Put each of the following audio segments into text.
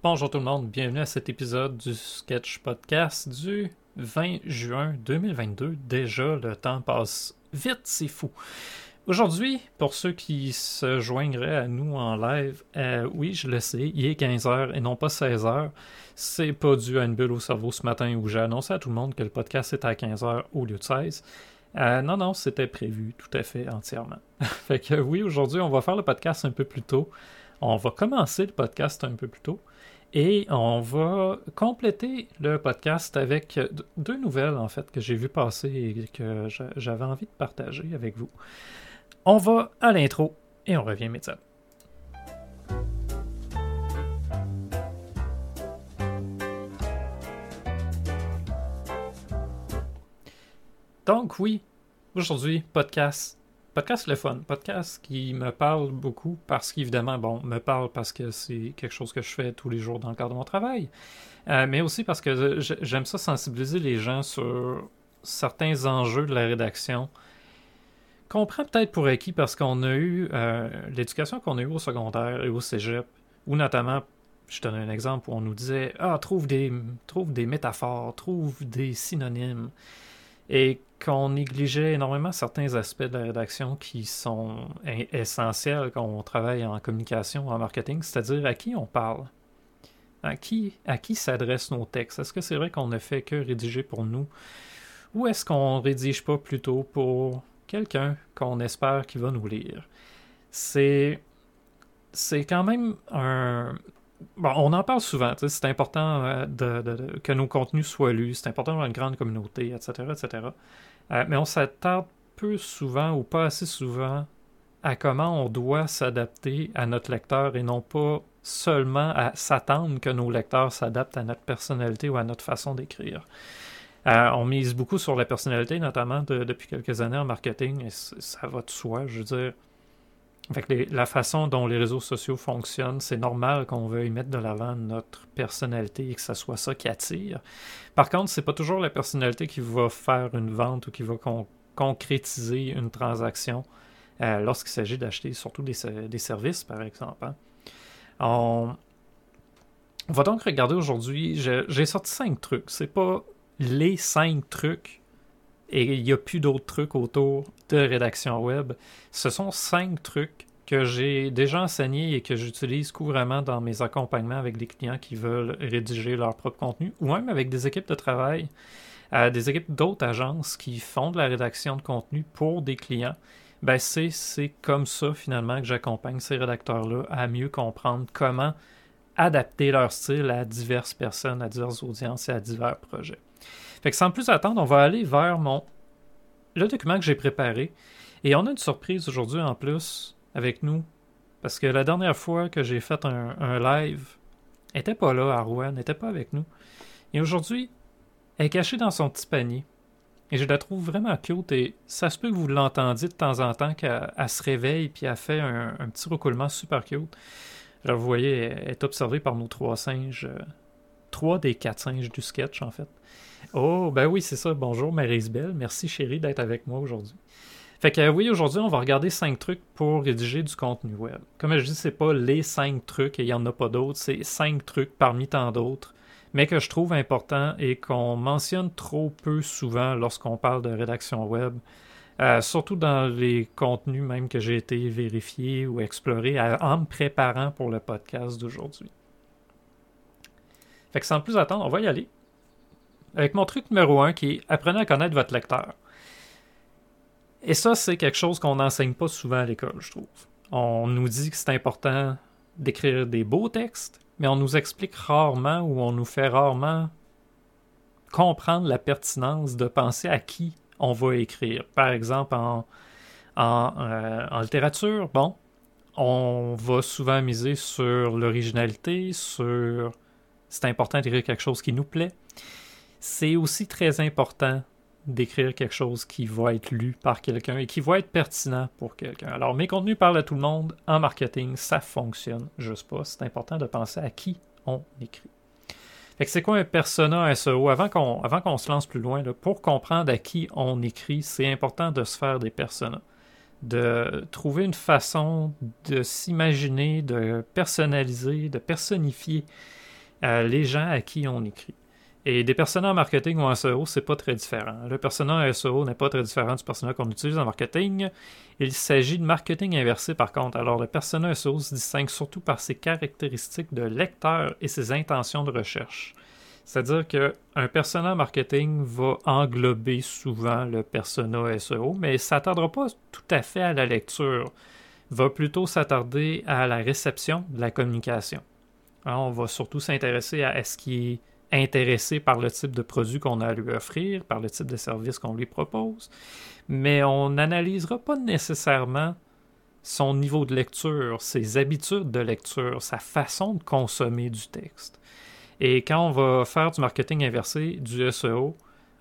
Bonjour tout le monde, bienvenue à cet épisode du Sketch Podcast du 20 juin 2022. Déjà, le temps passe vite, c'est fou. Aujourd'hui, pour ceux qui se joindraient à nous en live, euh, oui, je le sais, il est 15h et non pas 16h. C'est pas dû à une bulle au cerveau ce matin où j'ai annoncé à tout le monde que le podcast était à 15h au lieu de 16. Euh, non, non, c'était prévu tout à fait entièrement. fait que oui, aujourd'hui, on va faire le podcast un peu plus tôt. On va commencer le podcast un peu plus tôt. Et on va compléter le podcast avec deux nouvelles, en fait, que j'ai vu passer et que j'avais envie de partager avec vous. On va à l'intro et on revient médecin. Donc oui, aujourd'hui, podcast podcast le fun. Podcast qui me parle beaucoup parce qu'évidemment, bon, me parle parce que c'est quelque chose que je fais tous les jours dans le cadre de mon travail. Euh, mais aussi parce que j'aime ça sensibiliser les gens sur certains enjeux de la rédaction qu'on prend peut-être pour acquis parce qu'on a eu euh, l'éducation qu'on a eue au secondaire et au cégep, ou notamment, je donne un exemple où on nous disait Ah, trouve des, trouve des métaphores, trouve des synonymes et qu'on négligeait énormément certains aspects de la rédaction qui sont essentiels quand on travaille en communication, en marketing, c'est-à-dire à qui on parle. À qui, à qui s'adressent nos textes? Est-ce que c'est vrai qu'on ne fait que rédiger pour nous? Ou est-ce qu'on rédige pas plutôt pour quelqu'un qu'on espère qui va nous lire? C'est quand même un, Bon, on en parle souvent, c'est important euh, que nos contenus soient lus, c'est important d'avoir une grande communauté, etc., etc. Euh, mais on s'attarde peu souvent ou pas assez souvent à comment on doit s'adapter à notre lecteur et non pas seulement à s'attendre que nos lecteurs s'adaptent à notre personnalité ou à notre façon d'écrire. Euh, on mise beaucoup sur la personnalité, notamment depuis quelques années en marketing, et ça va de soi. Je veux dire, la façon dont les réseaux sociaux fonctionnent, c'est normal qu'on veuille mettre de l'avant notre personnalité et que ce soit ça qui attire. Par contre, c'est pas toujours la personnalité qui va faire une vente ou qui va concrétiser une transaction euh, lorsqu'il s'agit d'acheter surtout des, services, par exemple. Hein. On... va donc regarder aujourd'hui. J'ai sorti cinq trucs. C'est pas les cinq trucs et il n'y a plus d'autres trucs autour de rédaction web. Ce sont cinq trucs que j'ai déjà enseignés et que j'utilise couramment dans mes accompagnements avec des clients qui veulent rédiger leur propre contenu ou même avec des équipes de travail, euh, des équipes d'autres agences qui font de la rédaction de contenu pour des clients. Ben c'est comme ça finalement que j'accompagne ces rédacteurs-là à mieux comprendre comment adapter leur style à diverses personnes, à diverses audiences et à divers projets. Fait que sans plus attendre, on va aller vers mon le document que j'ai préparé. Et on a une surprise aujourd'hui en plus avec nous. Parce que la dernière fois que j'ai fait un, live, elle n'était pas là à Rouen, n'était pas avec nous. Et aujourd'hui, elle est cachée dans son petit panier. Et je la trouve vraiment cute et ça se peut que vous l'entendiez de temps en temps qu'elle se réveille puis elle fait un, petit recoulement super cute. Alors vous voyez, elle est observée par nos trois singes. Euh, trois des quatre singes du sketch en fait. Oh, ben oui, c'est ça. Bonjour, Marie-Isabelle. Merci, chérie, d'être avec moi aujourd'hui. Fait que oui, aujourd'hui, on va regarder cinq trucs pour rédiger du contenu web. Comme je dis, c'est pas les cinq trucs et il n'y en a pas d'autres, c'est cinq trucs parmi tant d'autres, mais que je trouve important et qu'on mentionne trop peu souvent lorsqu'on parle de rédaction web. Euh, surtout dans les contenus même que j'ai été vérifié ou exploré en me préparant pour le podcast d'aujourd'hui. Fait que sans plus attendre, on va y aller avec mon truc numéro un qui est apprenez à connaître votre lecteur. Et ça, c'est quelque chose qu'on n'enseigne pas souvent à l'école, je trouve. On nous dit que c'est important d'écrire des beaux textes, mais on nous explique rarement ou on nous fait rarement comprendre la pertinence de penser à qui on va écrire. Par exemple, en, en, euh, en littérature, bon, on va souvent miser sur l'originalité, sur c'est important d'écrire quelque chose qui nous plaît c'est aussi très important d'écrire quelque chose qui va être lu par quelqu'un et qui va être pertinent pour quelqu'un. Alors, mes contenus parlent à tout le monde. En marketing, ça fonctionne juste pas. C'est important de penser à qui on écrit. Fait que c'est quoi un persona SEO? Avant qu'on, avant qu'on se lance plus loin, pour comprendre à qui on écrit, c'est important de se faire des personas. De trouver une façon de s'imaginer, de personnaliser, de personnifier les gens à qui on écrit. Et des personas en marketing ou en SEO, c'est pas très différent. Le persona SEO n'est pas très différent du persona qu'on utilise en marketing. Il s'agit de marketing inversé par contre. Alors le persona SEO se distingue surtout par ses caractéristiques de lecteur et ses intentions de recherche. C'est-à-dire qu'un persona marketing va englober souvent le persona SEO, mais ne s'attardera pas tout à fait à la lecture. Va plutôt s'attarder à la réception de la communication. On va surtout s'intéresser à ce qui est intéressé par le type de produit qu'on a à lui offrir, par le type de service qu'on lui propose, mais on n'analysera pas nécessairement son niveau de lecture, ses habitudes de lecture, sa façon de consommer du texte. Et quand on va faire du marketing inversé, du SEO,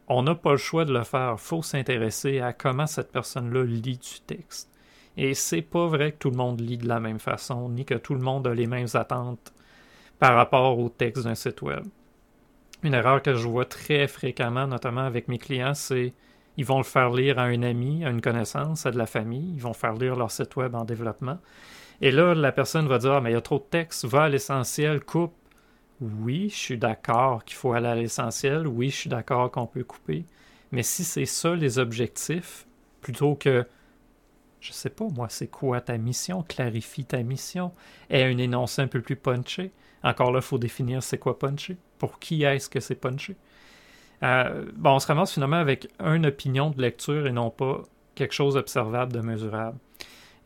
on n'a pas le choix de le faire. Il faut s'intéresser à comment cette personne-là lit du texte. Et c'est pas vrai que tout le monde lit de la même façon, ni que tout le monde a les mêmes attentes par rapport au texte d'un site web. Une erreur que je vois très fréquemment, notamment avec mes clients, c'est ils vont le faire lire à un ami, à une connaissance, à de la famille, ils vont faire lire leur site web en développement. Et là, la personne va dire ah, mais il y a trop de texte, va à l'essentiel, coupe. Oui, je suis d'accord qu'il faut aller à l'essentiel, oui, je suis d'accord qu'on peut couper. Mais si c'est ça les objectifs, plutôt que je sais pas moi, c'est quoi ta mission, clarifie ta mission, et un énoncé un peu plus punché. Encore là, il faut définir c'est quoi punché pour qui est-ce que c'est punché? Euh, bon, on se ramasse finalement avec une opinion de lecture et non pas quelque chose d'observable, de mesurable.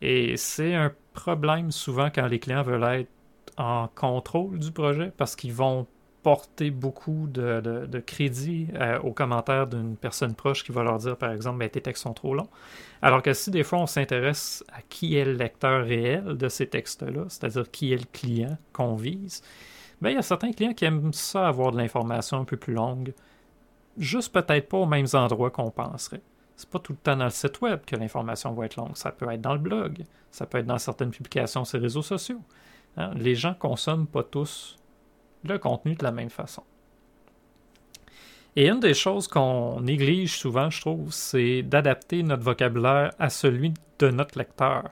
Et c'est un problème souvent quand les clients veulent être en contrôle du projet parce qu'ils vont porter beaucoup de, crédit euh, aux commentaires d'une personne proche qui va leur dire, par exemple, ben, tes textes sont trop longs. Alors que si des fois on s'intéresse à qui est le lecteur réel de ces textes-là, c'est-à-dire qui est le client qu'on vise, ben, il y a certains clients qui aiment ça avoir de l'information un peu plus longue, juste peut-être pas aux mêmes endroits qu'on penserait. C'est pas tout le temps dans le site web que l'information va être longue. Ça peut être dans le blog, ça peut être dans certaines publications sur les réseaux sociaux. Hein. Les gens consomment pas tous le contenu de la même façon. Et une des choses qu'on néglige souvent, je trouve, c'est d'adapter notre vocabulaire à celui de notre lecteur.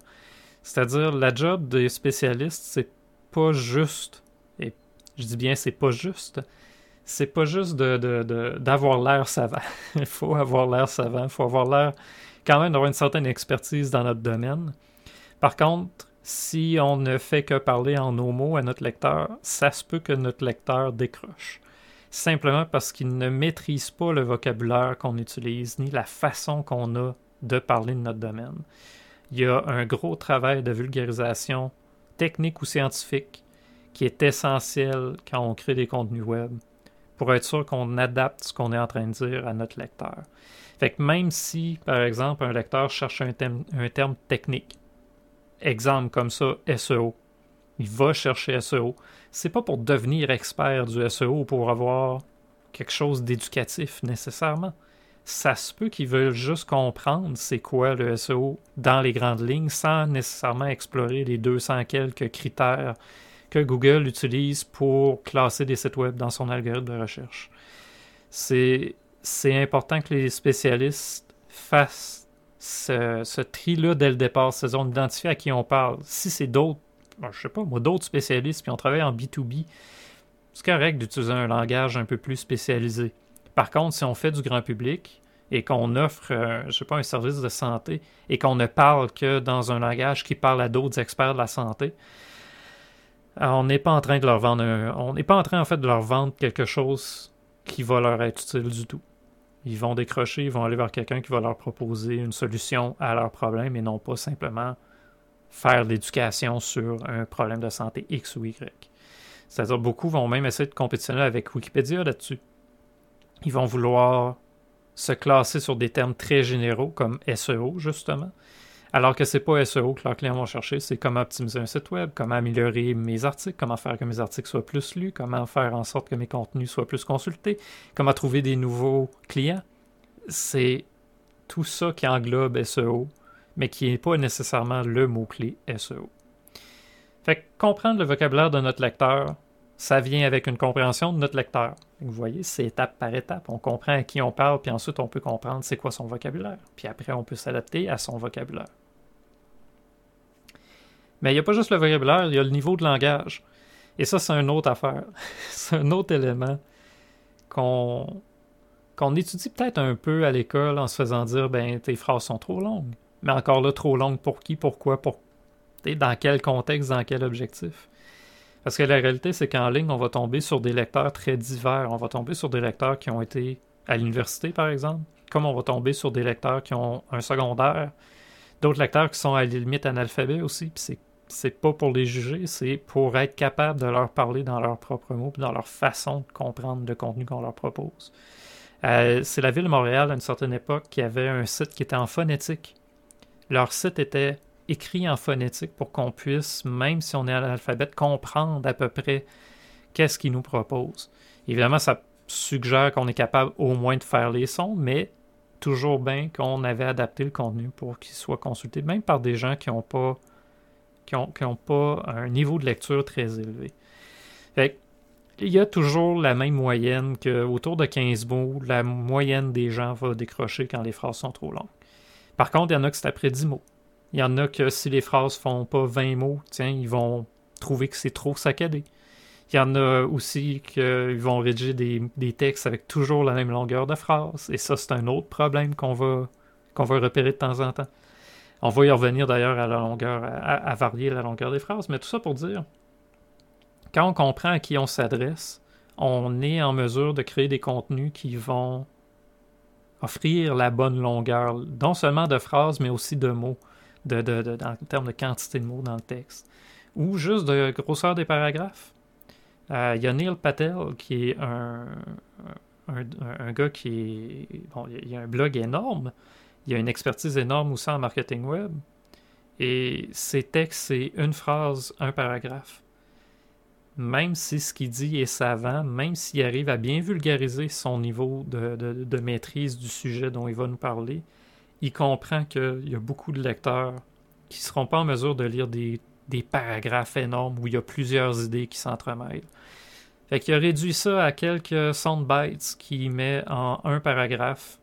C'est-à-dire, la job des spécialistes, c'est pas juste je dis bien, c'est pas juste. C'est pas juste d'avoir l'air savant. il faut avoir l'air savant. Il faut avoir l'air quand même d'avoir une certaine expertise dans notre domaine. Par contre, si on ne fait que parler en nos mots à notre lecteur, ça se peut que notre lecteur décroche. Simplement parce qu'il ne maîtrise pas le vocabulaire qu'on utilise, ni la façon qu'on a de parler de notre domaine. Il y a un gros travail de vulgarisation technique ou scientifique qui est essentiel quand on crée des contenus web pour être sûr qu'on adapte ce qu'on est en train de dire à notre lecteur. Fait que même si, par exemple, un lecteur cherche un, un terme technique, exemple comme ça, SEO, il va chercher SEO, c'est pas pour devenir expert du SEO ou pour avoir quelque chose d'éducatif nécessairement. Ça se peut qu'ils veulent juste comprendre c'est quoi le SEO dans les grandes lignes sans nécessairement explorer les 200 quelques critères que Google utilise pour classer des sites web dans son algorithme de recherche. C'est, important que les spécialistes fassent ce, tri-là dès le départ, c'est-à-dire on identifie à qui on parle. Si c'est d'autres, je sais pas, moi, d'autres spécialistes, puis on travaille en B2B, c'est correct d'utiliser un langage un peu plus spécialisé. Par contre, si on fait du grand public et qu'on offre, euh, je sais pas, un service de santé et qu'on ne parle que dans un langage qui parle à d'autres experts de la santé, on n'est pas en train de leur vendre on n'est pas en train de leur vendre quelque chose qui va leur être utile du tout. Ils vont décrocher, ils vont aller vers quelqu'un qui va leur proposer une solution à leur problème et non pas simplement faire l'éducation sur un problème de santé X ou Y. C'est-à-dire beaucoup vont même essayer de compétitionner avec Wikipédia là-dessus. Ils vont vouloir se classer sur des termes très généraux comme SEO justement alors que c'est pas SEO que leurs clients vont chercher, c'est comment optimiser un site web, comment améliorer mes articles, comment faire que mes articles soient plus lus, comment faire en sorte que mes contenus soient plus consultés, comment trouver des nouveaux clients. C'est tout ça qui englobe SEO, mais qui n'est pas nécessairement le mot-clé SEO. Fait que comprendre le vocabulaire de notre lecteur, ça vient avec une compréhension de notre lecteur. Vous voyez, c'est étape par étape. On comprend à qui on parle, puis ensuite on peut comprendre c'est quoi son vocabulaire. Puis après, on peut s'adapter à son vocabulaire. Mais il n'y a pas juste le vocabulaire, il y a le niveau de langage. Et ça, c'est une autre affaire. c'est un autre élément qu'on étudie peut-être un peu à l'école en se faisant dire ben tes phrases sont trop longues. Mais encore là, trop longues pour qui, pourquoi, pour dans quel contexte, dans quel objectif? Parce que la réalité, c'est qu'en ligne, on va tomber sur des lecteurs très divers. On va tomber sur des lecteurs qui ont été à l'université, par exemple, comme on va tomber sur des lecteurs qui ont un secondaire, d'autres lecteurs qui sont à la limite analphabètes aussi, puis c'est c'est pas pour les juger, c'est pour être capable de leur parler dans leurs propres mots, dans leur façon de comprendre le contenu qu'on leur propose. Euh, c'est la ville de Montréal à une certaine époque qui avait un site qui était en phonétique. Leur site était écrit en phonétique pour qu'on puisse, même si on est à l'alphabet, comprendre à peu près qu'est-ce qu'ils nous proposent. Évidemment, ça suggère qu'on est capable au moins de faire les sons, mais toujours bien qu'on avait adapté le contenu pour qu'il soit consulté, même par des gens qui n'ont pas, qui ont, pas un niveau de lecture très élevé. il y a toujours la même moyenne que autour de 15 mots, la moyenne des gens va décrocher quand les phrases sont trop longues. Par contre, il y en a que c'est après 10 mots. Il y en a que si les phrases font pas 20 mots, tiens, ils vont trouver que c'est trop saccadé. Il y en a aussi qui vont rédiger des, textes avec toujours la même longueur de phrase. Et ça, c'est un autre problème qu'on va, qu'on va repérer de temps en temps. On va y revenir d'ailleurs à la longueur, à, varier la longueur des phrases. Mais tout ça pour dire, quand on comprend à qui on s'adresse, on est en mesure de créer des contenus qui vont offrir la bonne longueur, non seulement de phrases, mais aussi de mots de, en termes de quantité de mots dans le texte, ou juste de grosseur des paragraphes. Euh, il y a Neil Patel, qui est un, un, gars qui est. Bon, il a un blog énorme, il a une expertise énorme aussi en marketing web. Et ses textes, c'est une phrase, un paragraphe. Même si ce qu'il dit est savant, même s'il arrive à bien vulgariser son niveau de, maîtrise du sujet dont il va nous parler, il comprend qu'il y a beaucoup de lecteurs qui ne seront pas en mesure de lire des, paragraphes énormes où il y a plusieurs idées qui s'entremêlent. Fait qu'il a réduit ça à quelques soundbites qu'il met en un paragraphe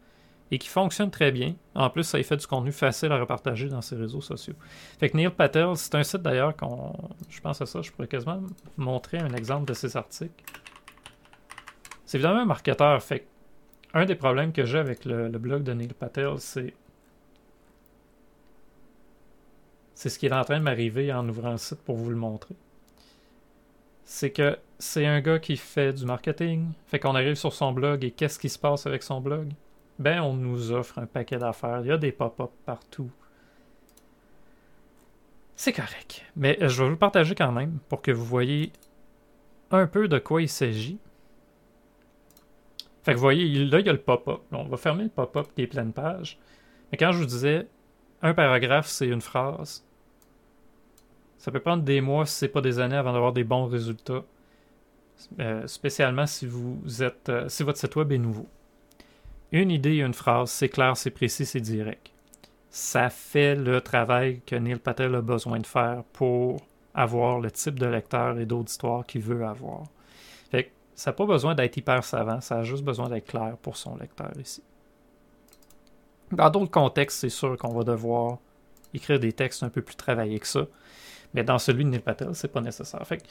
et qui fonctionne très bien. En plus, ça fait du contenu facile à repartager dans ses réseaux sociaux. Fait que Neil Patel, c'est un site d'ailleurs qu'on. Je pense à ça, je pourrais quasiment montrer un exemple de ses articles. C'est évidemment un marketeur. Fait un des problèmes que j'ai avec le blog de Neil Patel, c'est c'est ce qui est en train de m'arriver en ouvrant le site pour vous le montrer. C'est que c'est un gars qui fait du marketing, fait qu'on arrive sur son blog et qu'est-ce qui se passe avec son blog? Ben, on nous offre un paquet d'affaires, il y a des pop-up partout. C'est correct. Mais euh, je vais vous le partager quand même pour que vous voyez un peu de quoi il s'agit. Fait que vous voyez, là, il y a le pop-up. On va fermer le pop-up qui est pleine page. Mais quand je vous disais, un paragraphe, c'est une phrase, ça peut prendre des mois, si c'est pas des années, avant d'avoir des bons résultats. Euh, spécialement si vous êtes euh, si votre site web est nouveau. Une idée, une phrase, c'est clair, c'est précis, c'est direct. Ça fait le travail que Neil Patel a besoin de faire pour avoir le type de lecteur et d'auditoire qu'il veut avoir. Fait ça n'a pas besoin d'être hyper savant, ça a juste besoin d'être clair pour son lecteur ici. Dans d'autres contextes, c'est sûr qu'on va devoir écrire des textes un peu plus travaillés que ça. Mais dans celui de Neil Patel, c'est pas nécessaire. Fait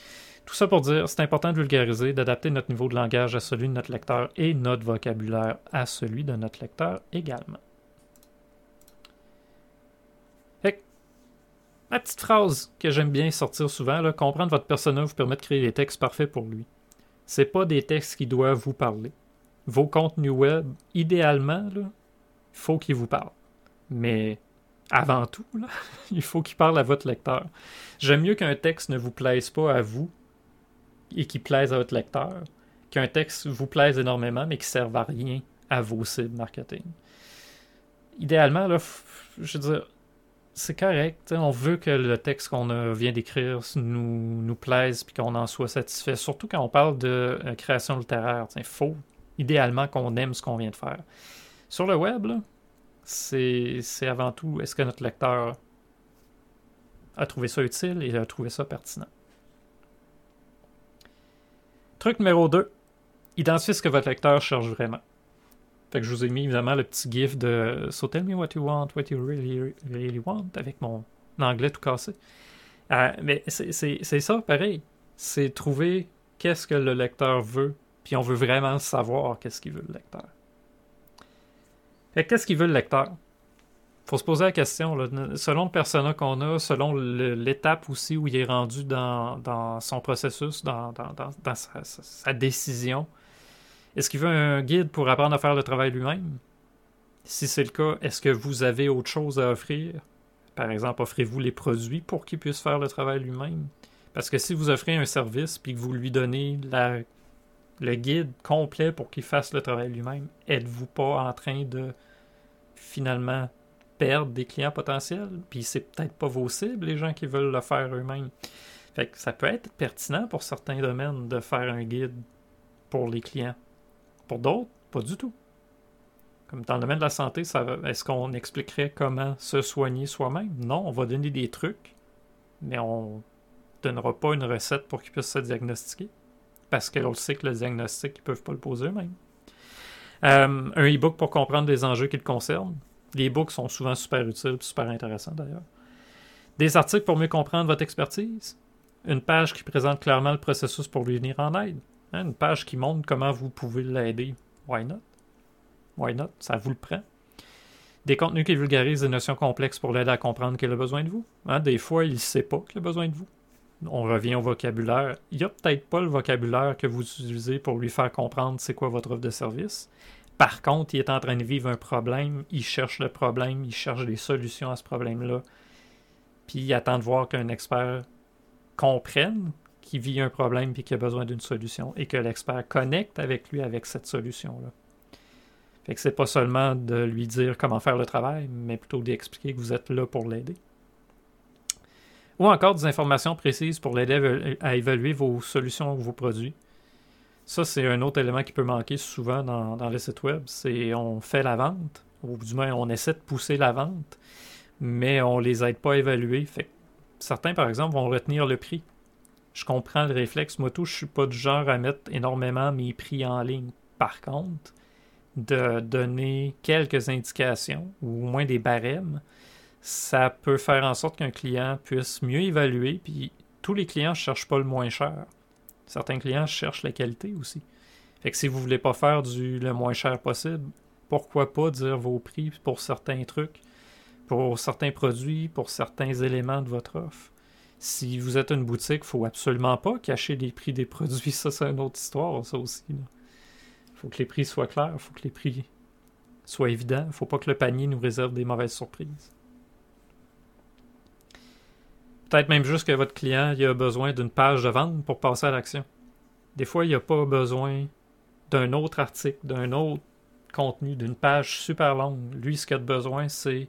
tout ça pour dire, c'est important de vulgariser, d'adapter notre niveau de langage à celui de notre lecteur et notre vocabulaire à celui de notre lecteur également. Ma petite phrase que j'aime bien sortir souvent, comprendre votre persona vous permet de créer des textes parfaits pour lui. C'est pas des textes qui doivent vous parler. Vos contenus web, idéalement, il faut qu'ils vous parlent. Mais avant tout, il faut qu'il parle à votre lecteur. J'aime mieux qu'un texte ne vous plaise pas à vous et qu'il plaise à votre lecteur, qu'un texte vous plaise énormément mais qui ne serve à rien à vos cibles marketing. Idéalement, là, je veux dire, c'est correct. On veut que le texte qu'on vient d'écrire nous, plaise et qu'on en soit satisfait. Surtout quand on parle de euh, création littéraire. Il faut idéalement qu'on aime ce qu'on vient de faire. Sur le web, là, c'est avant tout est-ce que notre lecteur a trouvé ça utile et a trouvé ça pertinent? Truc numéro 2. Identifiez ce que votre lecteur cherche vraiment. Fait que je vous ai mis évidemment le petit gif de So tell me what you want, what you really, really want avec mon anglais tout cassé. Euh, mais c'est ça, pareil. c'est trouver qu'est-ce que le lecteur veut, puis on veut vraiment savoir qu'est-ce qu'il veut le lecteur. Qu'est-ce qu'il veut le lecteur? faut se poser la question, selon le persona qu'on a, selon l'étape aussi où il est rendu dans, son processus, dans, sa, décision, est-ce qu'il veut un guide pour apprendre à faire le travail lui-même? Si c'est le cas, est-ce que vous avez autre chose à offrir? Par exemple, offrez-vous les produits pour qu'il puisse faire le travail lui-même? Parce que si vous offrez un service puis que vous lui donnez le guide complet pour qu'il fasse le travail lui-même, êtes-vous pas en train de finalement perdre des clients potentiels? Puis c'est peut-être pas vos cibles, les gens qui veulent le faire eux-mêmes. Fait que ça peut être pertinent pour certains domaines de faire un guide pour les clients. Pour d'autres, pas du tout. Comme dans le domaine de la santé, est-ce qu'on expliquerait comment se soigner soi-même? Non, on va donner des trucs, mais on donnera pas une recette pour qu'ils puissent se diagnostiquer. Parce que l'on sait que le diagnostic, ils peuvent pas le poser eux-mêmes. Euh, un e-book pour comprendre des enjeux qui le concernent. Les e-books sont souvent super utiles super intéressants d'ailleurs. Des articles pour mieux comprendre votre expertise. Une page qui présente clairement le processus pour lui venir en aide. Hein, une page qui montre comment vous pouvez l'aider. Why not? Why not? Ça vous le prend. Des contenus qui vulgarisent des notions complexes pour l'aider à comprendre qu'il a besoin de vous. Hein, des fois, il ne sait pas qu'il a besoin de vous. On revient au vocabulaire. Il n'y a peut-être pas le vocabulaire que vous utilisez pour lui faire comprendre c'est quoi votre offre de service. Par contre, il est en train de vivre un problème, il cherche le problème, il cherche des solutions à ce problème-là. Puis il attend de voir qu'un expert comprenne qu'il vit un problème et qu'il a besoin d'une solution et que l'expert connecte avec lui avec cette solution-là. Fait que c'est pas seulement de lui dire comment faire le travail, mais plutôt d'expliquer que vous êtes là pour l'aider. Ou encore des informations précises pour l'aider à évaluer vos solutions ou vos produits. Ça, c'est un autre élément qui peut manquer souvent dans, dans les sites web. C'est on fait la vente, ou du moins on essaie de pousser la vente, mais on les aide pas à évaluer. Certains, par exemple, vont retenir le prix. Je comprends le réflexe. Moi, tout, je suis pas du genre à mettre énormément mes prix en ligne. Par contre, de donner quelques indications, ou au moins des barèmes, ça peut faire en sorte qu'un client puisse mieux évaluer. Puis tous les clients ne cherchent pas le moins cher. Certains clients cherchent la qualité aussi. Fait que si vous voulez pas faire du le moins cher possible, pourquoi pas dire vos prix pour certains trucs, pour certains produits, pour certains éléments de votre offre. Si vous êtes une boutique, il faut absolument pas cacher les prix des produits. Ça, c'est une autre histoire, ça aussi. Il faut que les prix soient clairs, il faut que les prix soient évidents. Il faut pas que le panier nous réserve des mauvaises surprises. Peut-être même juste que votre client a besoin d'une page de vente pour passer à l'action. Des fois, il n'a pas besoin d'un autre article, d'un autre contenu, d'une page super longue. Lui, ce qu'il a besoin, c'est,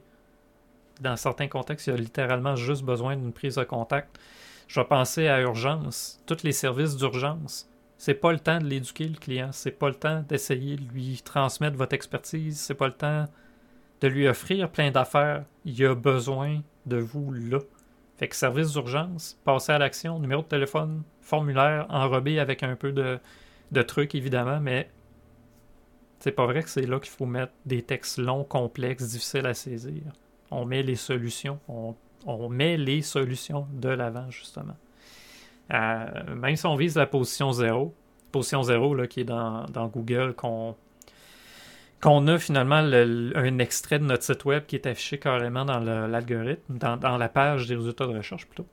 dans certains contextes, il a littéralement juste besoin d'une prise de contact. Je vais penser à urgence, tous les services d'urgence. C'est pas le temps de l'éduquer, le client. C'est pas le temps d'essayer de lui transmettre votre expertise. C'est pas le temps de lui offrir plein d'affaires. Il a besoin de vous là. Fait que service d'urgence, passer à l'action, numéro de téléphone, formulaire, enrobé avec un peu de, trucs évidemment, mais c'est pas vrai que c'est là qu'il faut mettre des textes longs, complexes, difficiles à saisir. On met les solutions, on, met les solutions de l'avant justement. Euh, même si on vise la position zéro, position zéro là, qui est dans Google, qu'on qu'on a finalement un extrait de notre site web qui est affiché carrément dans l'algorithme, dans, la page des résultats de recherche plutôt.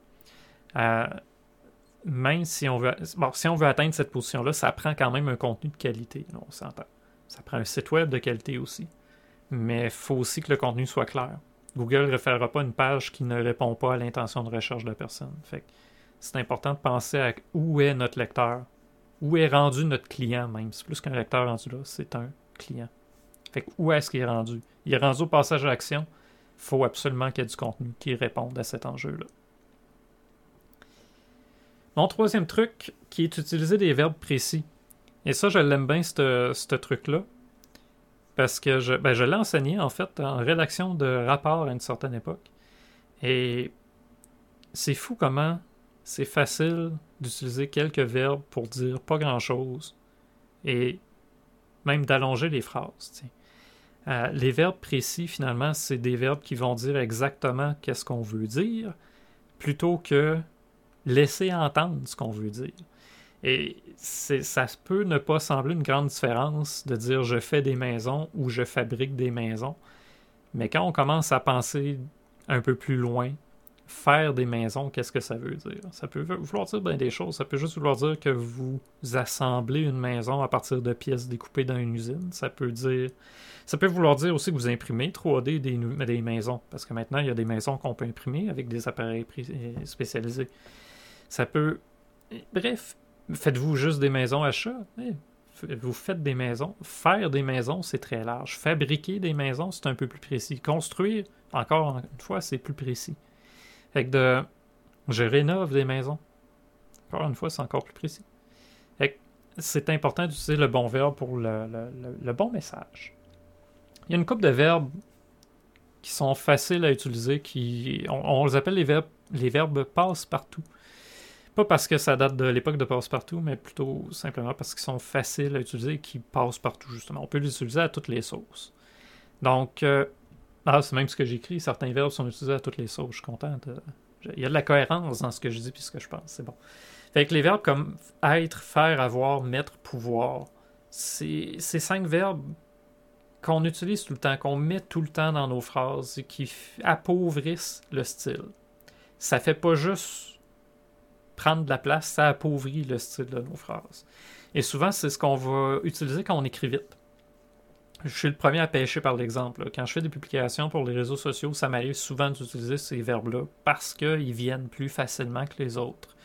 Euh, même si on veut si on veut atteindre cette position-là, ça prend quand même un contenu de qualité, on s'entend. Ça prend un site web de qualité aussi. Mais il faut aussi que le contenu soit clair. Google ne référera pas une page qui ne répond pas à l'intention de recherche de personne. C'est important de penser à où est notre lecteur, où est rendu notre client même? C'est plus qu'un lecteur rendu là, c'est un client. Fait où est-ce qu'il est rendu? Il est rendu au passage à l'action. Il faut absolument qu'il y ait du contenu qui réponde à cet enjeu-là. Mon troisième truc, qui est d'utiliser des verbes précis. Et ça, je l'aime bien, ce truc-là. Parce que je, ben, je l'ai enseigné, en fait, en rédaction de rapports à une certaine époque. Et c'est fou comment c'est facile d'utiliser quelques verbes pour dire pas grand-chose. Et même d'allonger les phrases. Euh, les verbes précis, finalement, c'est des verbes qui vont dire exactement qu'est-ce qu'on veut dire, plutôt que laisser entendre ce qu'on veut dire. Et ça peut ne pas sembler une grande différence de dire je fais des maisons ou je fabrique des maisons. Mais quand on commence à penser un peu plus loin, faire des maisons, qu'est-ce que ça veut dire? Ça peut vouloir dire bien des choses. Ça peut juste vouloir dire que vous assemblez une maison à partir de pièces découpées dans une usine. Ça peut dire. Ça peut vouloir dire aussi que vous imprimez 3D des, maisons. Parce que maintenant, il y a des maisons qu'on peut imprimer avec des appareils spécialisés. Ça peut. Bref, faites-vous juste des maisons à chat? Eh, vous faites des maisons. Faire des maisons, c'est très large. Fabriquer des maisons, c'est un peu plus précis. Construire, encore une fois, c'est plus précis. Fait que de. Je rénove des maisons. Encore une fois, c'est encore plus précis. Fait c'est important d'utiliser le bon verbe pour le, bon message. Il y a une couple de verbes qui sont faciles à utiliser, qui. On, les appelle les verbes, les verbes passe-partout. Pas parce que ça date de l'époque de passe-partout, mais plutôt simplement parce qu'ils sont faciles à utiliser et qu'ils passent partout, justement. On peut les utiliser à toutes les sauces. Donc, euh, ah, c'est même ce que j'écris. Certains verbes sont utilisés à toutes les sauces. Je suis content. Il y a de la cohérence dans ce que je dis et ce que je pense. C'est bon. Fait que les verbes comme être, faire, avoir, mettre, pouvoir, c'est ces cinq verbes qu'on utilise tout le temps, qu'on met tout le temps dans nos phrases et qui appauvrissent le style. Ça fait pas juste prendre de la place, ça appauvrit le style de nos phrases. Et souvent, c'est ce qu'on va utiliser quand on écrit vite je suis le premier à pêcher par l'exemple. Quand je fais des publications pour les réseaux sociaux, ça m'arrive souvent d'utiliser ces verbes-là parce qu'ils viennent plus facilement que les autres.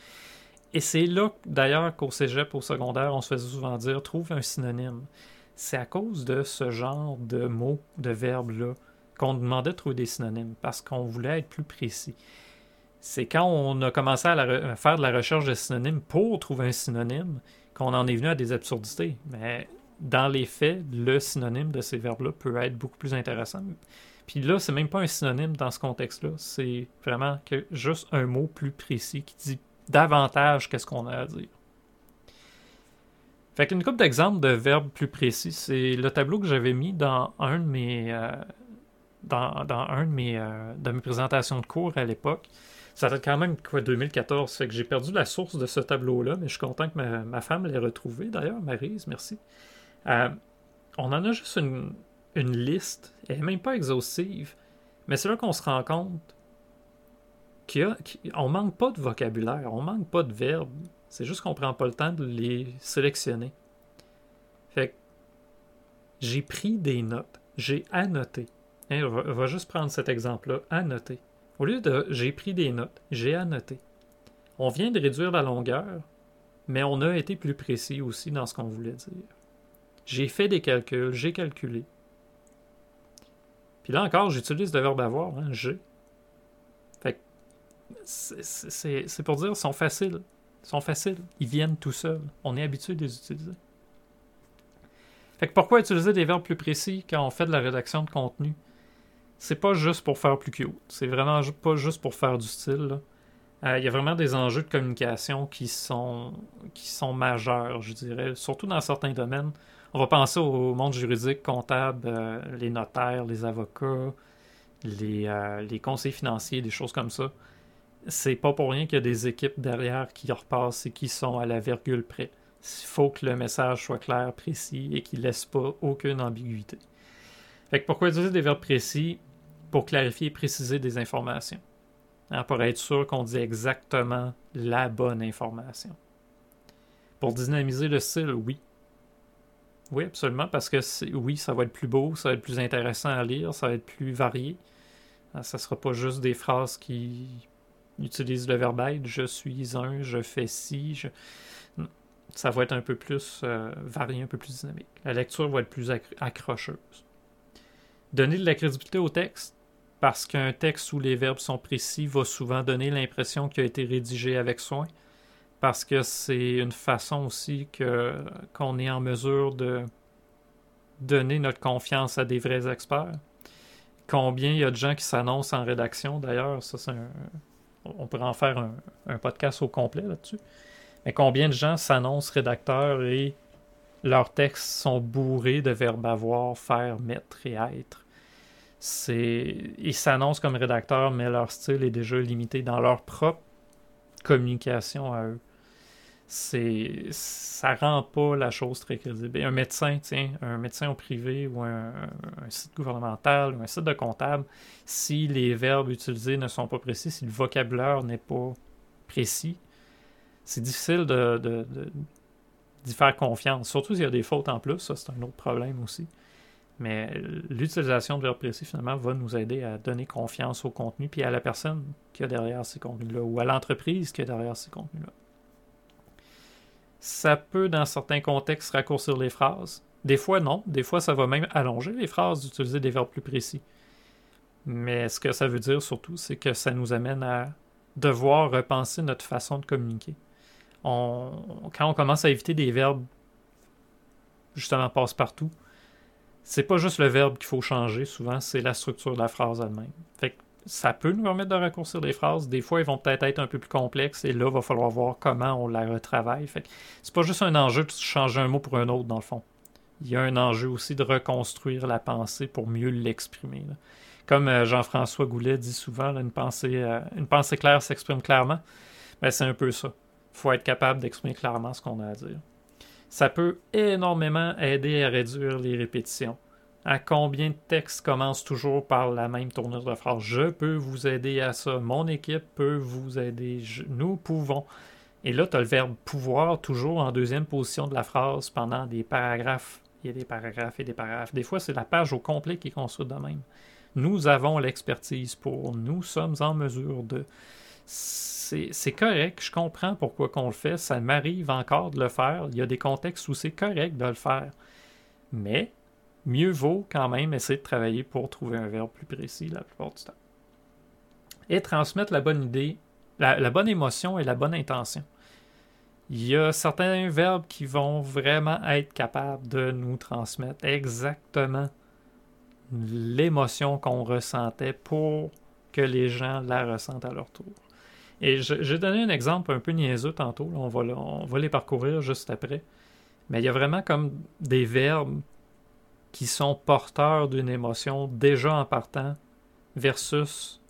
Et c'est là, d'ailleurs, qu'au cégep, au secondaire, on se faisait souvent dire trouve un synonyme. C'est à cause de ce genre de mots, de verbes-là, qu'on demandait de trouver des synonymes parce qu'on voulait être plus précis. C'est quand on a commencé à, faire de la recherche de synonymes pour trouver un synonyme qu'on en est venu à des absurdités. Mais dans les faits, le synonyme de ces verbes-là peut être beaucoup plus intéressant. Puis là, c'est même pas un synonyme dans ce contexte-là, c'est vraiment juste un mot plus précis qui dit davantage qu'est-ce qu'on a à dire. Fait qu'une couple d'exemples de verbes plus précis, c'est le tableau que j'avais mis dans un de mes euh, dans, un de mes, euh, de mes présentations de cours à l'époque. Ça date quand même quoi 2014, fait que j'ai perdu la source de ce tableau-là, mais je suis content que ma, ma femme l'ait retrouvé d'ailleurs, Marise, merci. Euh, on en a juste une, liste, elle n'est même pas exhaustive, mais c'est là qu'on se rend compte qu'on manque pas de vocabulaire, on manque pas de verbes, c'est juste qu'on prend pas le temps de les sélectionner. Fait j'ai pris des notes, j'ai annoté. Hein, on, va, juste prendre cet exemple-là, annoter. Au lieu de j'ai pris des notes, j'ai annoté. On vient de réduire la longueur, mais on a été plus précis aussi dans ce qu'on voulait dire. J'ai fait des calculs, j'ai calculé. Puis là encore, j'utilise le verbe avoir, hein, j'ai. Fait c'est pour dire, sont faciles. Ils sont faciles. Ils viennent tout seuls. On est habitué de les utiliser. Fait que pourquoi utiliser des verbes plus précis quand on fait de la rédaction de contenu? C'est pas juste pour faire plus cute. C'est vraiment pas juste pour faire du style. Euh, il y a vraiment des enjeux de communication qui sont, qui sont majeurs, je dirais, surtout dans certains domaines. On va penser au monde juridique, comptable, euh, les notaires, les avocats, les, euh, les, conseils financiers, des choses comme ça. C'est pas pour rien qu'il y a des équipes derrière qui repassent et qui sont à la virgule près. Il faut que le message soit clair, précis et qu'il laisse pas aucune ambiguïté. Fait que pourquoi utiliser des verbes précis? Pour clarifier et préciser des informations? Hein, pour être sûr qu'on dit exactement la bonne information. Pour dynamiser le style, oui, oui, absolument, parce que oui, ça va être plus beau, ça va être plus intéressant à lire, ça va être plus varié. Euh, ça sera pas juste des phrases qui utilisent le verbe être, je suis un, je fais ci, je... ça va être un peu plus euh, varié, un peu plus dynamique. La lecture va être plus accrocheuse. Donner de la crédibilité au texte, parce qu'un texte où les verbes sont précis va souvent donner l'impression qu'il a été rédigé avec soin parce que c'est une façon aussi que qu'on est en mesure de donner notre confiance à des vrais experts. Combien il y a de gens qui s'annoncent en rédaction, d'ailleurs, ça c'est on pourrait en faire un, podcast au complet là-dessus. Mais combien de gens s'annoncent rédacteurs et leurs textes sont bourrés de verbes avoir, faire, mettre et être? Ils s'annoncent comme rédacteurs, mais leur style est déjà limité dans leur propre communication à eux. C'est, ça rend pas la chose très crédible. un médecin, tiens, un médecin au privé ou un, site gouvernemental ou un site de comptable, si les verbes utilisés ne sont pas précis, si le vocabulaire n'est pas précis, c'est difficile d'y faire confiance. Surtout s'il y a des fautes en plus, ça c'est un autre problème aussi. Mais l'utilisation de verbes précis, finalement, va nous aider à donner confiance au contenu, puis à la personne qui a derrière ces contenus-là, ou à l'entreprise qui a derrière ces contenus-là. Ça peut, dans certains contextes, raccourcir les phrases. Des fois, non. Des fois, ça va même allonger les phrases d'utiliser des verbes plus précis. Mais ce que ça veut dire surtout, c'est que ça nous amène à devoir repenser notre façon de communiquer. Quand on commence à éviter des verbes justement passe-partout, c'est pas juste le verbe qu'il faut changer, souvent, c'est la structure de la phrase elle-même. Fait que ça peut nous permettre de raccourcir des phrases. Des fois, ils vont peut-être être un peu plus complexes et là, il va falloir voir comment on la retravaille. Fait c'est pas juste un enjeu de changer un mot pour un autre, dans le fond. Il y a un enjeu aussi de reconstruire la pensée pour mieux l'exprimer. Comme euh, Jean-François Goulet dit souvent, une, pensée, euh, une pensée claire s'exprime clairement. Ben, c'est un peu ça. Il faut être capable d'exprimer clairement ce qu'on a à dire ça peut énormément aider à réduire les répétitions. À combien de textes commencent toujours par la même tournure de phrase? Je peux vous aider à ça. Mon équipe peut vous aider. nous pouvons. Et là, tu as le verbe pouvoir toujours en deuxième position de la phrase pendant des paragraphes. Il y a des paragraphes et des paragraphes. Des fois, c'est la page au complet qui est construite de même. Nous avons l'expertise pour. Nous sommes en mesure de c'est correct, je comprends pourquoi qu'on le fait, ça m'arrive encore de le faire, il y a des contextes où c'est correct de le faire. Mais mieux vaut quand même essayer de travailler pour trouver un verbe plus précis la plupart du temps. Et transmettre la bonne idée, la, bonne émotion et la bonne intention. Il y a certains verbes qui vont vraiment être capables de nous transmettre exactement l'émotion qu'on ressentait pour que les gens la ressentent à leur tour. Et j'ai donné un exemple un peu niaiseux tantôt, on, va, on va les parcourir juste après. Mais il y a vraiment comme des verbes qui sont porteurs d'une émotion déjà en partant versus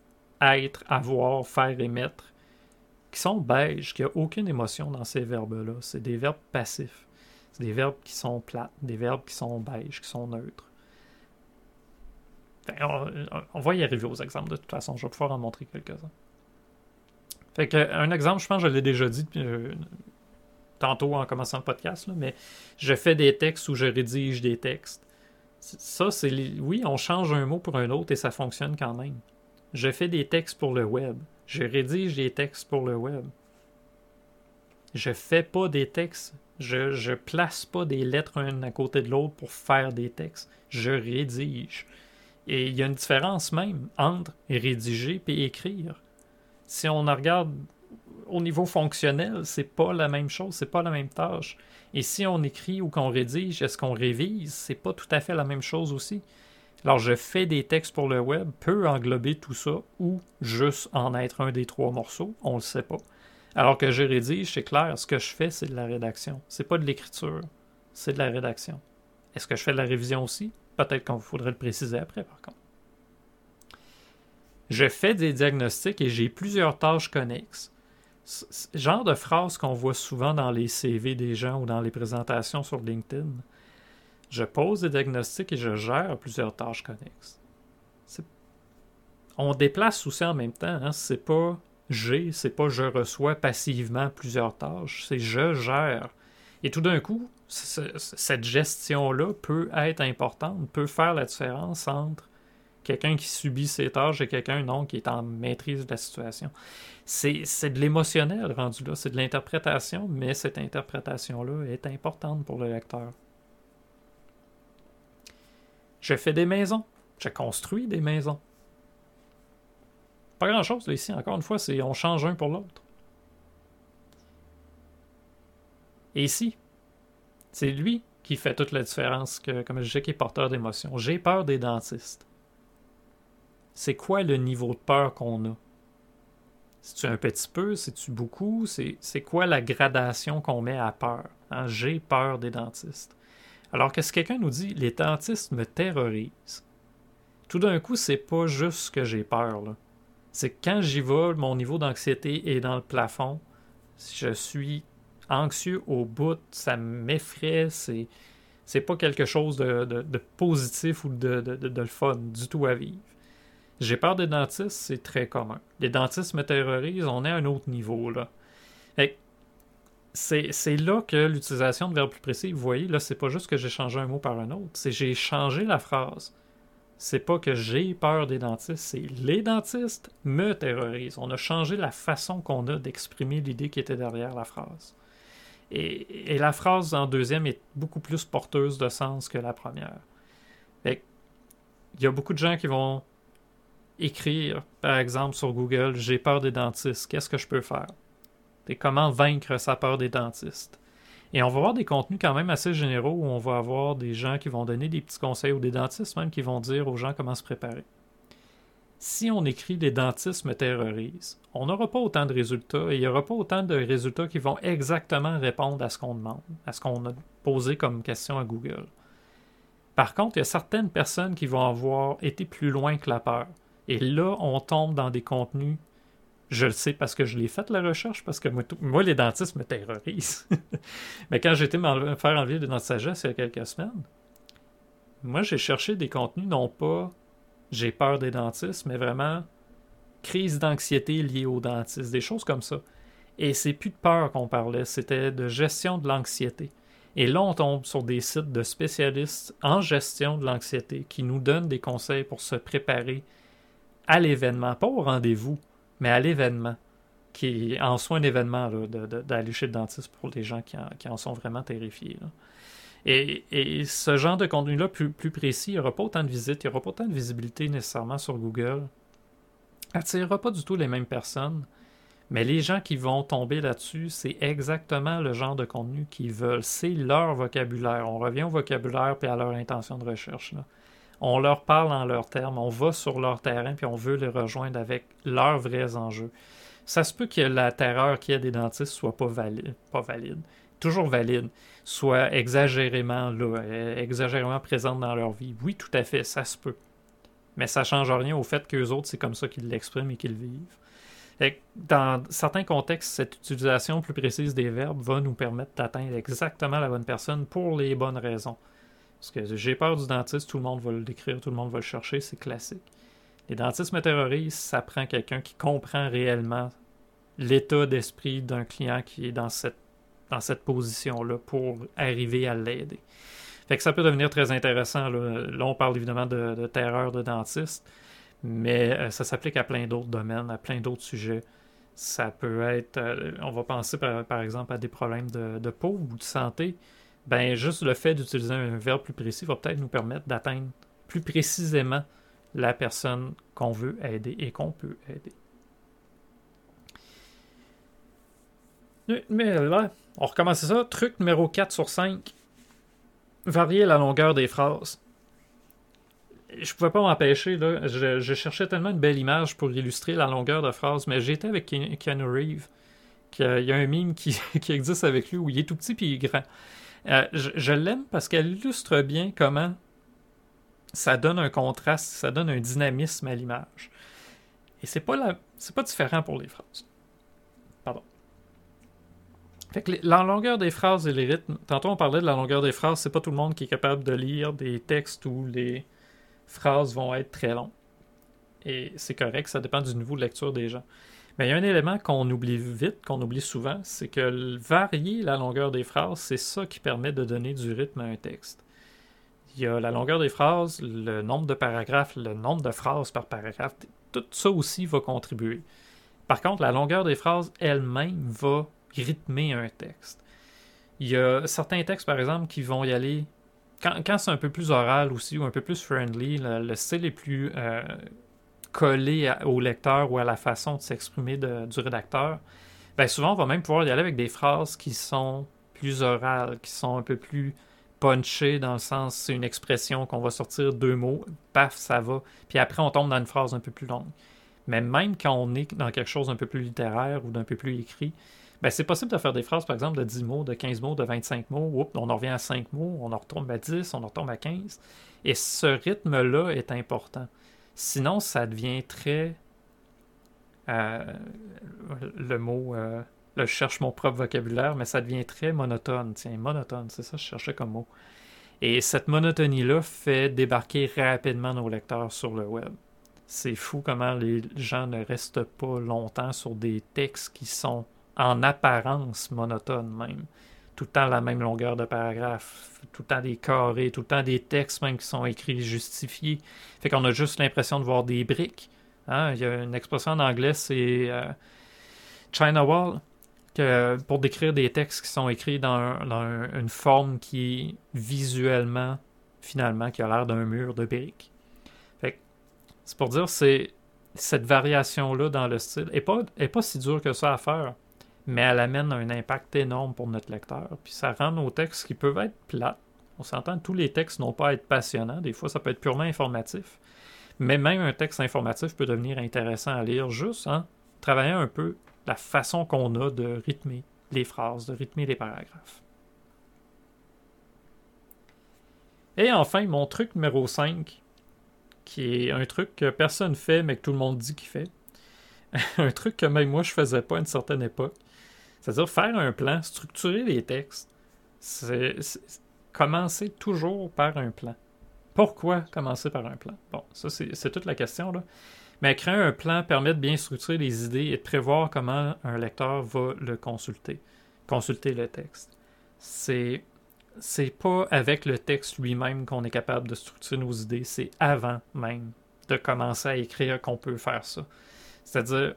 être, avoir, faire, émettre, qui sont beiges, qui a aucune émotion dans ces verbes-là. C'est des verbes passifs. C'est des verbes qui sont plates, des verbes qui sont beiges, qui sont neutres. on, va y arriver aux exemples de toute façon. Je vais pouvoir en montrer quelques-uns. Fait un exemple, je pense que je l'ai déjà dit euh, tantôt en commençant le podcast, mais je fais des textes ou je rédige des textes. Ça, c'est. Oui, on change un mot pour un autre et ça fonctionne quand même. Je fais des textes pour le web. Je rédige des textes pour le web. Je fais pas des textes. Je, je place pas des lettres un à côté de l'autre pour faire des textes. Je rédige. Et il y a une différence même entre rédiger et écrire si on regarde au niveau fonctionnel, c'est pas la même chose, c'est pas la même tâche. Et si on écrit ou qu'on rédige, est-ce qu'on révise? C'est pas tout à fait la même chose aussi. Alors, je fais des textes pour le web, peut englober tout ça ou juste en être un des trois morceaux, on le sait pas. Alors que je rédige, c'est clair, ce que je fais, c'est de la rédaction. C'est pas de l'écriture, c'est de la rédaction. Est-ce que je fais de la révision aussi? Peut-être qu'il faudrait le préciser après, par contre. Je fais des diagnostics et j'ai plusieurs tâches connexes. Genre de phrase qu'on voit souvent dans les CV des gens ou dans les présentations sur LinkedIn. Je pose des diagnostics et je gère plusieurs tâches connexes. On déplace aussi en même temps. Hein? C'est pas j'ai, c'est pas je reçois passivement plusieurs tâches, c'est je gère. Et tout d'un coup, cette gestion-là peut être importante, peut faire la différence entre quelqu'un qui subit ses tâches et quelqu'un non qui est en maîtrise de la situation. C'est de l'émotionnel rendu là, c'est de l'interprétation, mais cette interprétation-là est importante pour le lecteur. Je fais des maisons, je construis des maisons. Pas grand-chose ici, encore une fois, c'est on change un pour l'autre. Et ici, c'est lui qui fait toute la différence, comme je disais, qui est porteur d'émotions. J'ai peur des dentistes c'est quoi le niveau de peur qu'on a? C'est-tu un petit peu? C'est-tu beaucoup? C'est quoi la gradation qu'on met à peur? Hein? J'ai peur des dentistes. Alors que si quelqu'un nous dit les dentistes me terrorisent, tout d'un coup, c'est pas juste que j'ai peur. c'est que quand j'y vais, mon niveau d'anxiété est dans le plafond. Je suis anxieux au bout, ça m'effraie, c'est, c'est pas quelque chose de, positif ou de, de, fun du tout à vivre. J'ai peur des dentistes, c'est très commun. Les dentistes me terrorisent, on est à un autre niveau là. C'est, là que l'utilisation de verbes plus précis, vous voyez, là, c'est pas juste que j'ai changé un mot par un autre, c'est j'ai changé la phrase c'est pas que j'ai peur des dentistes, c'est les dentistes me terrorisent. On a changé la façon qu'on a d'exprimer l'idée qui était derrière la phrase. Et, la phrase en deuxième est beaucoup plus porteuse de sens que la première. il y a beaucoup de gens qui vont écrire, par exemple, sur Google J'ai peur des dentistes, qu'est-ce que je peux faire? Comment vaincre sa peur des dentistes? Et on va avoir des contenus quand même assez généraux où on va avoir des gens qui vont donner des petits conseils ou des dentistes même qui vont dire aux gens comment se préparer. Si on écrit les dentistes me terrorisent, on n'aura pas autant de résultats et il n'y aura pas autant de résultats qui vont exactement répondre à ce qu'on demande, à ce qu'on a posé comme question à Google. Par contre, il y a certaines personnes qui vont avoir été plus loin que la peur. Et là, on tombe dans des contenus je le sais parce que je l'ai fait la recherche, parce que moi, les dentistes me terrorisent. Mais quand j'étais me faire enlever de sagesse il y a quelques semaines, moi j'ai cherché des contenus non pas j'ai peur des dentistes, mais vraiment crise d'anxiété liée aux dentistes, des choses comme ça. Et c'est plus de peur qu'on parlait, c'était de gestion de l'anxiété. Et là, on tombe sur des sites de spécialistes en gestion de l'anxiété qui nous donnent des conseils pour se préparer à l'événement, pas au rendez-vous, mais à l'événement, qui en soi un événement d'aller chez le dentiste pour les gens qui en, sont vraiment terrifiés. Et, ce genre de contenu-là, plus, précis, il n'y aura pas autant de visites, il n'y aura pas autant de visibilité nécessairement sur Google. Attirera pas du tout les mêmes personnes. Mais les gens qui vont tomber là-dessus, c'est exactement le genre de contenu qu'ils veulent. C'est leur vocabulaire. On revient au vocabulaire et à leur intention de recherche. On leur parle en leurs termes, on va sur leur terrain, puis on veut les rejoindre avec leurs vrais enjeux. Ça se peut que la terreur qu'il y a des dentistes soit pas valide, pas valide, toujours valide, soit exagérément là, exagérément présente dans leur vie. Oui, tout à fait, ça se peut. Mais ça change rien au fait qu'eux autres, c'est comme ça qu'ils l'expriment et qu'ils vivent. dans certains contextes, cette utilisation plus précise des verbes va nous permettre d'atteindre exactement la bonne personne pour les bonnes raisons. Parce que j'ai peur du dentiste, tout le monde va le décrire, tout le monde va le chercher, c'est classique. Les dentistes me terrorisent, ça prend quelqu'un qui comprend réellement l'état d'esprit d'un client qui est dans cette, dans cette position-là pour arriver à l'aider. Fait que ça peut devenir très intéressant. Là, on parle évidemment de, terreur de dentiste, mais euh, ça s'applique à plein d'autres domaines, à plein d'autres sujets. Ça peut être, euh, on va penser par, exemple à des problèmes de, de peau ou de santé ben juste le fait d'utiliser un verbe plus précis va peut-être nous permettre d'atteindre plus précisément la personne qu'on veut aider et qu'on peut aider. Mais là, on recommence ça. Truc numéro 4 sur 5. Varier la longueur des phrases. Je pouvais pas m'empêcher, là. Je, cherchais tellement une belle image pour illustrer la longueur de phrase, mais j'étais avec Keanu Reeves. Il y a un mime qui, qui existe avec lui où il est tout petit puis il est grand. Euh, je, l'aime parce qu'elle illustre bien comment ça donne un contraste, ça donne un dynamisme à l'image. Et c'est pas la, c'est pas différent pour les phrases. Pardon. Fait la longueur des phrases et les rythmes. Tantôt on parlait de la longueur des phrases, c'est pas tout le monde qui est capable de lire des textes où les phrases vont être très longues. Et c'est correct, ça dépend du niveau de lecture des gens. Mais il y a un élément qu'on oublie vite, qu'on oublie souvent, c'est que varier la longueur des phrases, c'est ça qui permet de donner du rythme à un texte. Il y a la longueur des phrases, le nombre de paragraphes, le nombre de phrases par paragraphe, tout ça aussi va contribuer. Par contre, la longueur des phrases elle-même va rythmer un texte. Il y a certains textes, par exemple, qui vont y aller. Quand, c'est un peu plus oral aussi ou un peu plus friendly, le, style est plus euh, collé au lecteur ou à la façon de s'exprimer du rédacteur, ben souvent on va même pouvoir y aller avec des phrases qui sont plus orales, qui sont un peu plus punchées dans le sens c'est une expression qu'on va sortir deux mots, paf, ça va, puis après on tombe dans une phrase un peu plus longue. Mais même quand on est dans quelque chose d'un peu plus littéraire ou d'un peu plus écrit, ben c'est possible de faire des phrases, par exemple, de 10 mots, de 15 mots, de 25 mots. Oups, on en revient à 5 mots, on en retombe à 10, on en retombe à 15. Et ce rythme-là est important. Sinon, ça devient très le mot, là, je cherche mon propre vocabulaire, mais ça devient très monotone. Tiens, monotone, c'est ça que je cherchais comme mot. Et cette monotonie-là fait débarquer rapidement nos lecteurs sur le web. C'est fou comment les gens ne restent pas longtemps sur des textes qui sont en apparence monotones même. Tout le temps la même longueur de paragraphe, tout le temps des carrés, tout le temps des textes même qui sont écrits justifiés. Fait qu'on a juste l'impression de voir des briques. Hein? Il y a une expression en anglais, c'est euh, China Wall que pour décrire des textes qui sont écrits dans, une forme qui visuellement, finalement, qui a l'air d'un mur de briques. c'est pour dire c'est cette variation-là dans le style n'est pas, est pas si dure que ça à faire, mais elle amène un impact énorme pour notre lecteur. Puis ça rend nos textes qui peuvent être plates. On s'entend, tous les textes n'ont pas à être passionnants. Des fois, ça peut être purement informatif. Mais même un texte informatif peut devenir intéressant à lire juste en travaillant un peu la façon qu'on a de rythmer les phrases, de rythmer les paragraphes. Et enfin, mon truc numéro 5, qui est un truc que personne fait, mais que tout le monde dit qu'il fait. un truc que même moi je faisais pas à une certaine époque. C'est-à-dire faire un plan, structurer les textes. C'est commencer toujours par un plan. Pourquoi commencer par un plan? Bon, ça c'est toute la question. Là. Mais créer un plan permet de bien structurer les idées et de prévoir comment un lecteur va le consulter, consulter le texte. C'est c'est pas avec le texte lui-même qu'on est capable de structurer nos idées, c'est avant même de commencer à écrire qu'on peut faire ça. C'est-à-dire,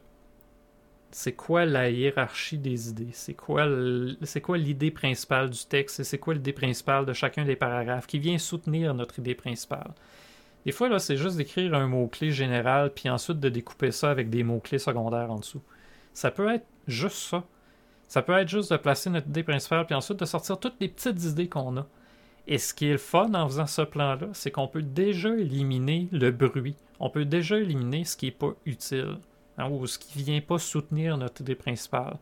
c'est quoi la hiérarchie des idées? C'est quoi, l'idée principale du texte? C'est quoi l'idée principale de chacun des paragraphes qui vient soutenir notre idée principale? Des fois, là, c'est juste d'écrire un mot-clé général, puis ensuite de découper ça avec des mots-clés secondaires en dessous. Ça peut être juste ça. Ça peut être juste de placer notre idée principale, puis ensuite de sortir toutes les petites idées qu'on a. Et ce qui est le fun en faisant ce plan-là, c'est qu'on peut déjà éliminer le bruit. On peut déjà éliminer ce qui n'est pas utile, hein, ou ce qui ne vient pas soutenir notre idée principale.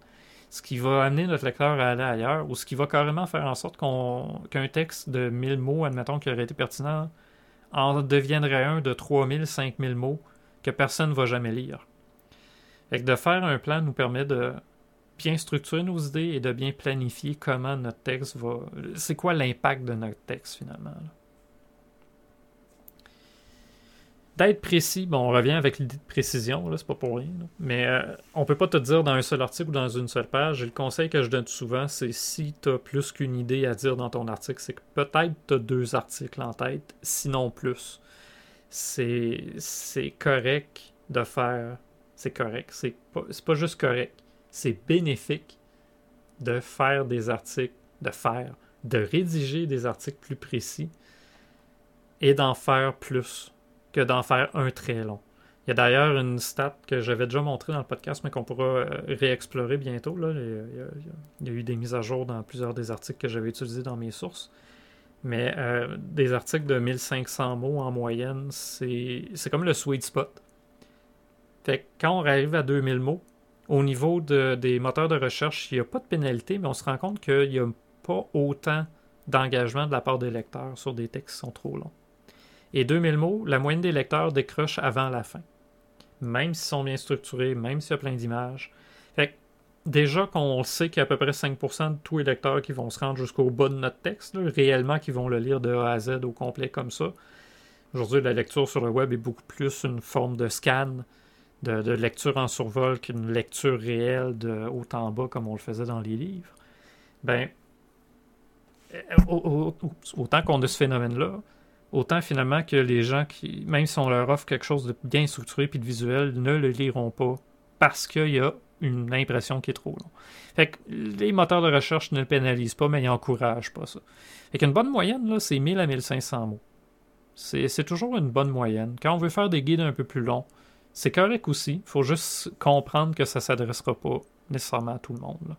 Ce qui va amener notre lecteur à aller ailleurs, ou ce qui va carrément faire en sorte qu'un texte de 1000 mots, admettons, qui aurait été pertinent, en deviendrait un de 3000, 5000 mots que personne ne va jamais lire. Et que de faire un plan nous permet de bien structurer nos idées et de bien planifier comment notre texte va. C'est quoi l'impact de notre texte finalement D'être précis, bon, on revient avec l'idée de précision, là, c'est pas pour rien. Mais euh, on peut pas te dire dans un seul article ou dans une seule page. Et le conseil que je donne souvent, c'est si tu as plus qu'une idée à dire dans ton article, c'est que peut-être tu as deux articles en tête, sinon plus. C'est, c'est correct de faire. C'est correct. C'est pas, c'est pas juste correct. C'est bénéfique de faire des articles, de faire, de rédiger des articles plus précis et d'en faire plus que d'en faire un très long. Il y a d'ailleurs une stat que j'avais déjà montrée dans le podcast, mais qu'on pourra euh, réexplorer bientôt. Il, y a, eu des mises à jour dans plusieurs des articles que j'avais utilisés dans mes sources. Mais euh, des articles de 1500 mots en moyenne, c'est comme le sweet spot. Fait quand on arrive à 2000 mots, au niveau des moteurs de recherche, il n'y a pas de pénalité, mais on se rend compte qu'il n'y a pas autant d'engagement de la part des lecteurs sur des textes qui sont trop longs. Et 2000 mots, la moyenne des lecteurs décroche avant la fin. Même s'ils sont bien structurés, même s'il y a plein d'images. Fait déjà qu'on sait qu'il y a à peu près 5% de tous les lecteurs qui vont se rendre jusqu'au bas de notre texte, réellement qui vont le lire de A à Z au complet comme ça. Aujourd'hui, la lecture sur le web est beaucoup plus une forme de scan, de, lecture en survol qu'une lecture réelle de haut en bas comme on le faisait dans les livres. Ben, euh, autant qu'on a ce phénomène-là, Autant finalement que les gens qui, même si on leur offre quelque chose de bien structuré puis de visuel, ne le liront pas parce qu'il y a une impression qui est trop longue. Fait que les moteurs de recherche ne le pénalisent pas, mais ils n'encouragent pas ça. Fait qu'une bonne moyenne, là, c'est 1000 à 1500 mots. C'est toujours une bonne moyenne. Quand on veut faire des guides un peu plus longs, c'est correct aussi. Il faut juste comprendre que ça ne s'adressera pas nécessairement à tout le monde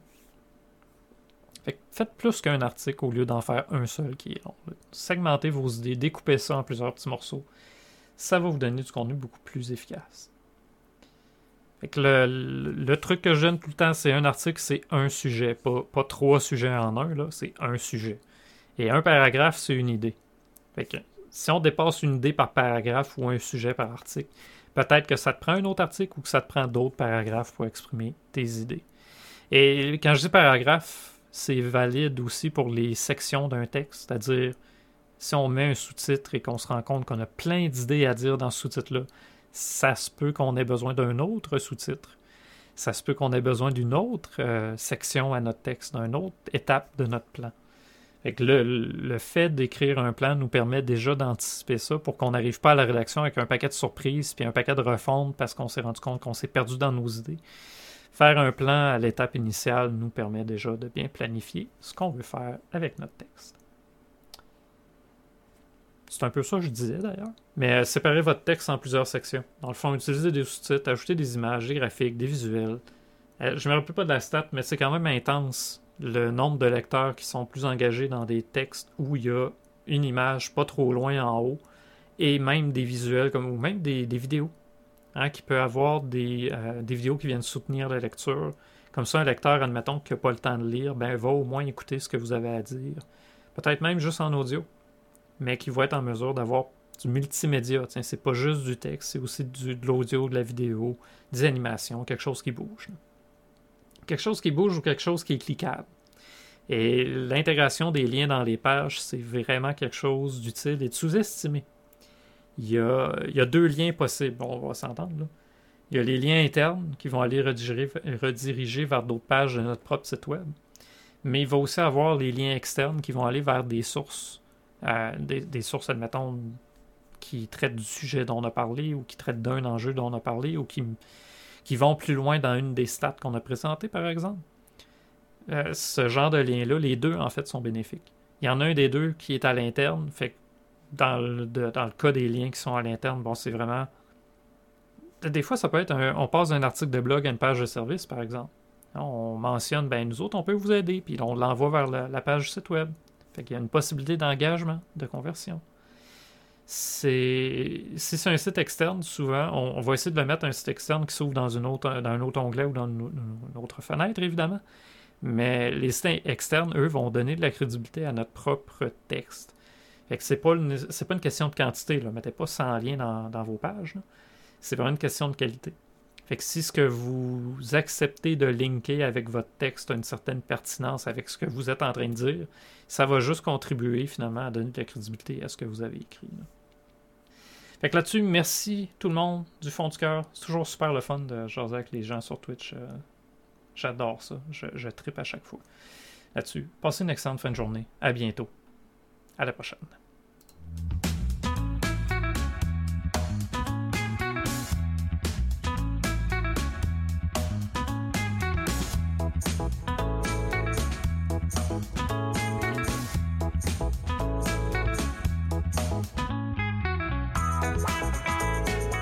faites plus qu'un article au lieu d'en faire un seul qui est long. Segmentez vos idées, découpez ça en plusieurs petits morceaux. Ça va vous donner du contenu beaucoup plus efficace. le, truc que je donne tout le temps, c'est un article, c'est un sujet. Pas, trois sujets en un, là, c'est un sujet. Et un paragraphe, c'est une idée. si on dépasse une idée par paragraphe ou un sujet par article, Peut-être que ça te prend un autre article ou que ça te prend d'autres paragraphes pour exprimer tes idées. Et quand je dis paragraphe, c'est valide aussi pour les sections d'un texte, c'est-à-dire si on met un sous-titre et qu'on se rend compte qu'on a plein d'idées à dire dans ce sous-titre-là, ça se peut qu'on ait besoin d'un autre sous-titre. Ça se peut qu'on ait besoin d'une autre euh, section à notre texte, d'une autre étape de notre plan. le, fait d'écrire un plan nous permet déjà d'anticiper ça pour qu'on n'arrive pas à la rédaction avec un paquet de surprises puis un paquet de refontes parce qu'on s'est rendu compte qu'on s'est perdu dans nos idées. Faire un plan à l'étape initiale nous permet déjà de bien planifier ce qu'on veut faire avec notre texte. C'est un peu ça que je disais d'ailleurs. Mais euh, séparez votre texte en plusieurs sections. Dans le fond, utilisez des sous-titres, ajoutez des images, des graphiques, des visuels. Euh, je ne me rappelle pas de la stat, mais c'est quand même intense le nombre de lecteurs qui sont plus engagés dans des textes où il y a une image pas trop loin en haut et même des visuels comme ou même des, vidéos hein, qui peut avoir des, euh, des, vidéos qui viennent soutenir la lecture. Comme ça, un lecteur, admettons, qui n'a pas le temps de lire, ben, va au moins écouter ce que vous avez à dire. Peut-être même juste en audio, mais qui va être en mesure d'avoir du multimédia. C'est pas juste du texte, c'est aussi du, de l'audio, de la vidéo, des animations, quelque chose qui bouge. Quelque chose qui bouge ou quelque chose qui est cliquable. Et l'intégration des liens dans les pages, c'est vraiment quelque chose d'utile et de sous-estimé. Il y, a, il y a deux liens possibles, on va s'entendre. Il y a les liens internes qui vont aller rediriger, rediriger vers d'autres pages de notre propre site web. Mais il va aussi avoir les liens externes qui vont aller vers des sources, euh, des, des, sources, admettons, qui traitent du sujet dont on a parlé ou qui traitent d'un enjeu dont on a parlé ou qui, qui vont plus loin dans une des stats qu'on a présentées, par exemple. Euh, ce genre de lien-là, les deux, en fait, sont bénéfiques. Il y en a un des deux qui est à l'interne, fait dans le, dans le cas des liens qui sont à l'interne, bon, c'est vraiment. Des fois, ça peut être un, on passe d'un article de blog à une page de service, par exemple. On mentionne, ben nous autres, on peut vous aider, puis on l'envoie vers la, la page site web. Fait qu'il y a une possibilité d'engagement, de conversion c'est si c'est un site externe, souvent, on, va essayer de le mettre un site externe qui s'ouvre dans, une dans un autre onglet ou dans une, autre fenêtre, évidemment. Mais les sites externes, eux, vont donner de la crédibilité à notre propre texte. Fait que c'est pas, pas une question de quantité, là. Mettez pas 100 liens dans, dans vos pages. C'est vraiment une question de qualité. Fait que si ce que vous acceptez de linker avec votre texte a une certaine pertinence avec ce que vous êtes en train de dire, ça va juste contribuer finalement à donner de la crédibilité à ce que vous avez écrit. Fait que là-dessus, merci tout le monde du fond du cœur. C'est toujours super le fun de jaser avec les gens sur Twitch. Euh, j'adore ça. Je, je tripe à chaque fois. Là-dessus, passez une excellente fin de journée. À bientôt. À la